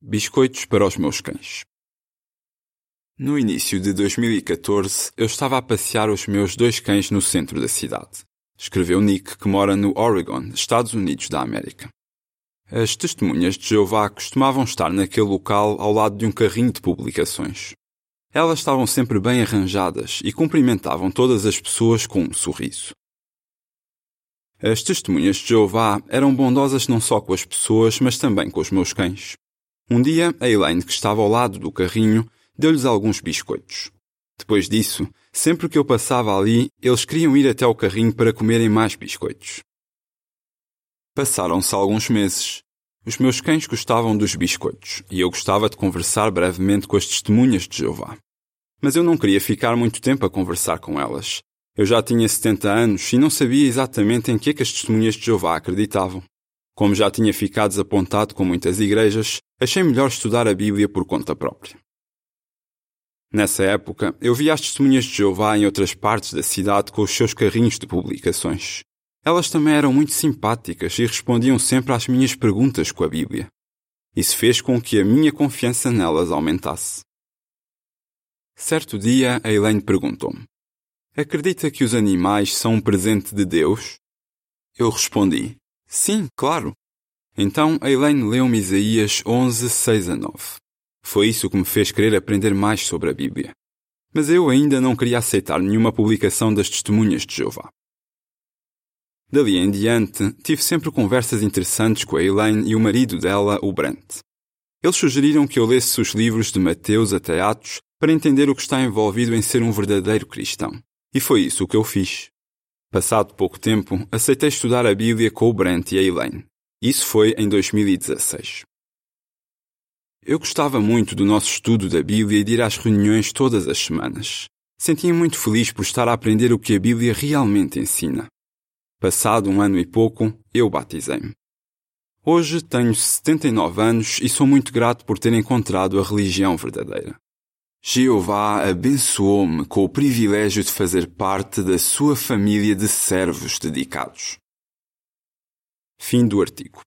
Biscoitos para os meus cães. No início de 2014, eu estava a passear os meus dois cães no centro da cidade. Escreveu Nick, que mora no Oregon, Estados Unidos da América. As testemunhas de Jeová costumavam estar naquele local ao lado de um carrinho de publicações. Elas estavam sempre bem arranjadas e cumprimentavam todas as pessoas com um sorriso. As testemunhas de Jeová eram bondosas não só com as pessoas, mas também com os meus cães. Um dia, a Elaine, que estava ao lado do carrinho, deu-lhes alguns biscoitos. Depois disso, sempre que eu passava ali, eles queriam ir até o carrinho para comerem mais biscoitos. Passaram-se alguns meses. Os meus cães gostavam dos biscoitos e eu gostava de conversar brevemente com as testemunhas de Jeová. Mas eu não queria ficar muito tempo a conversar com elas. Eu já tinha 70 anos e não sabia exatamente em que, é que as testemunhas de Jeová acreditavam. Como já tinha ficado desapontado com muitas igrejas, achei melhor estudar a Bíblia por conta própria. Nessa época, eu via as testemunhas de Jeová em outras partes da cidade com os seus carrinhos de publicações. Elas também eram muito simpáticas e respondiam sempre às minhas perguntas com a Bíblia. Isso fez com que a minha confiança nelas aumentasse. Certo dia, a Elaine perguntou-me: Acredita que os animais são um presente de Deus? Eu respondi: Sim, claro. Então Elaine leu-me Isaías 11, 6 a 9. Foi isso que me fez querer aprender mais sobre a Bíblia. Mas eu ainda não queria aceitar nenhuma publicação das testemunhas de Jeová. Dali em diante, tive sempre conversas interessantes com a Elaine e o marido dela, o Brent. Eles sugeriram que eu lesse os livros de Mateus até Atos para entender o que está envolvido em ser um verdadeiro cristão. E foi isso que eu fiz. Passado pouco tempo, aceitei estudar a Bíblia com o Brent e a Elaine. Isso foi em 2016. Eu gostava muito do nosso estudo da Bíblia e de ir às reuniões todas as semanas. Sentia muito feliz por estar a aprender o que a Bíblia realmente ensina. Passado um ano e pouco, eu batizei-me. Hoje tenho 79 anos e sou muito grato por ter encontrado a religião verdadeira. Jeová abençoou-me com o privilégio de fazer parte da sua família de servos dedicados. Fim do artigo.